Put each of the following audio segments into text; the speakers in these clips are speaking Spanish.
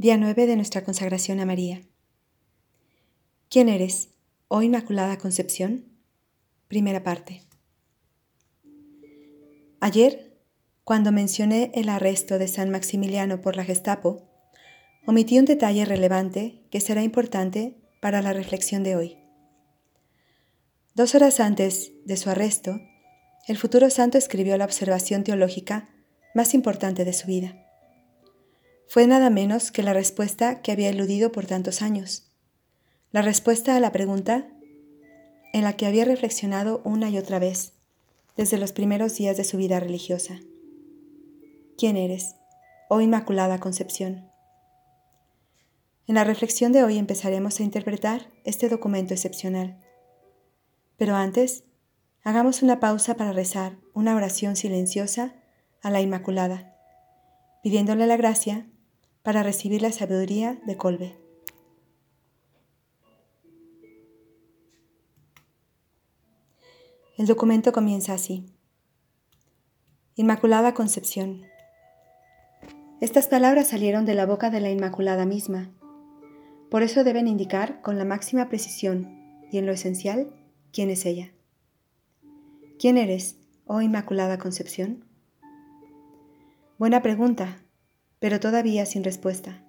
Día 9 de nuestra consagración a María. ¿Quién eres, oh Inmaculada Concepción? Primera parte. Ayer, cuando mencioné el arresto de San Maximiliano por la Gestapo, omití un detalle relevante que será importante para la reflexión de hoy. Dos horas antes de su arresto, el futuro santo escribió la observación teológica más importante de su vida fue nada menos que la respuesta que había eludido por tantos años, la respuesta a la pregunta en la que había reflexionado una y otra vez desde los primeros días de su vida religiosa. ¿Quién eres, oh Inmaculada Concepción? En la reflexión de hoy empezaremos a interpretar este documento excepcional. Pero antes, hagamos una pausa para rezar una oración silenciosa a la Inmaculada, pidiéndole la gracia para recibir la sabiduría de Colbe. El documento comienza así. Inmaculada Concepción. Estas palabras salieron de la boca de la Inmaculada misma. Por eso deben indicar con la máxima precisión y en lo esencial quién es ella. ¿Quién eres, oh Inmaculada Concepción? Buena pregunta, pero todavía sin respuesta.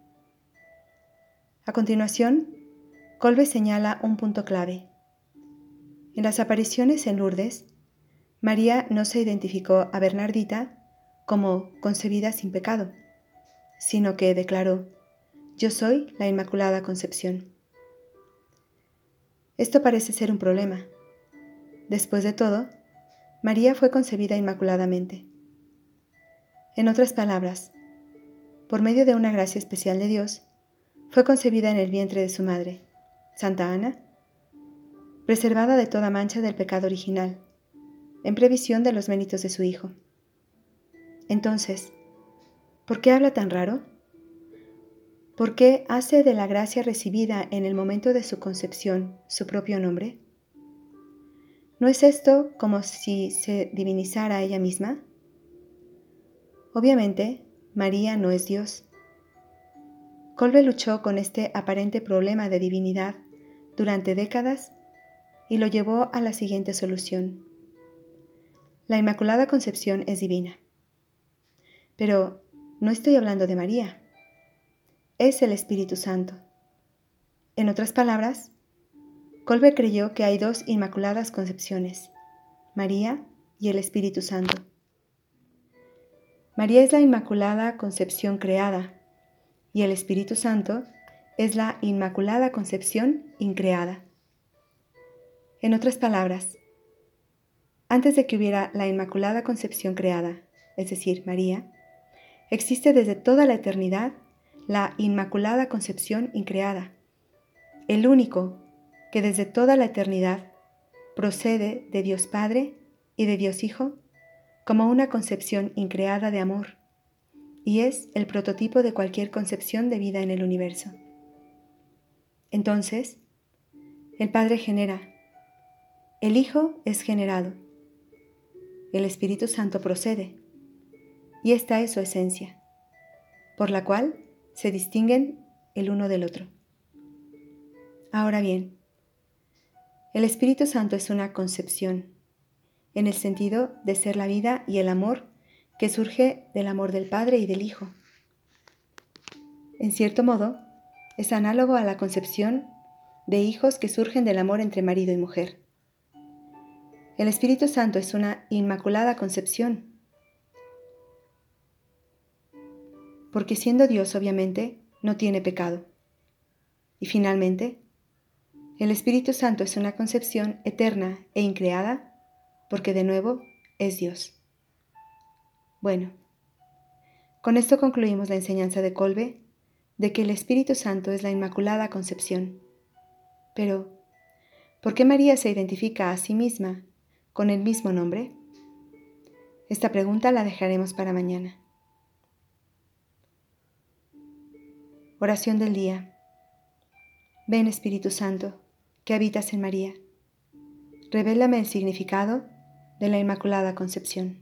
A continuación, Colbe señala un punto clave. En las apariciones en Lourdes, María no se identificó a Bernardita como concebida sin pecado, sino que declaró, yo soy la Inmaculada Concepción. Esto parece ser un problema. Después de todo, María fue concebida inmaculadamente. En otras palabras, por medio de una gracia especial de Dios, fue concebida en el vientre de su madre, Santa Ana, preservada de toda mancha del pecado original, en previsión de los méritos de su Hijo. Entonces, ¿por qué habla tan raro? ¿Por qué hace de la gracia recibida en el momento de su concepción su propio nombre? ¿No es esto como si se divinizara ella misma? Obviamente, María no es Dios. Colbe luchó con este aparente problema de divinidad durante décadas y lo llevó a la siguiente solución. La Inmaculada Concepción es divina. Pero no estoy hablando de María. Es el Espíritu Santo. En otras palabras, Colbe creyó que hay dos Inmaculadas Concepciones, María y el Espíritu Santo. María es la Inmaculada Concepción creada y el Espíritu Santo es la Inmaculada Concepción increada. En otras palabras, antes de que hubiera la Inmaculada Concepción creada, es decir, María, existe desde toda la eternidad la Inmaculada Concepción increada, el único que desde toda la eternidad procede de Dios Padre y de Dios Hijo como una concepción increada de amor, y es el prototipo de cualquier concepción de vida en el universo. Entonces, el Padre genera, el Hijo es generado, el Espíritu Santo procede, y esta es su esencia, por la cual se distinguen el uno del otro. Ahora bien, el Espíritu Santo es una concepción, en el sentido de ser la vida y el amor que surge del amor del Padre y del Hijo. En cierto modo, es análogo a la concepción de hijos que surgen del amor entre marido y mujer. El Espíritu Santo es una inmaculada concepción, porque siendo Dios obviamente no tiene pecado. Y finalmente, el Espíritu Santo es una concepción eterna e increada porque de nuevo es Dios. Bueno, con esto concluimos la enseñanza de Colbe de que el Espíritu Santo es la Inmaculada Concepción. Pero, ¿por qué María se identifica a sí misma con el mismo nombre? Esta pregunta la dejaremos para mañana. Oración del día. Ven Espíritu Santo, que habitas en María. Revélame el significado de la Inmaculada Concepción.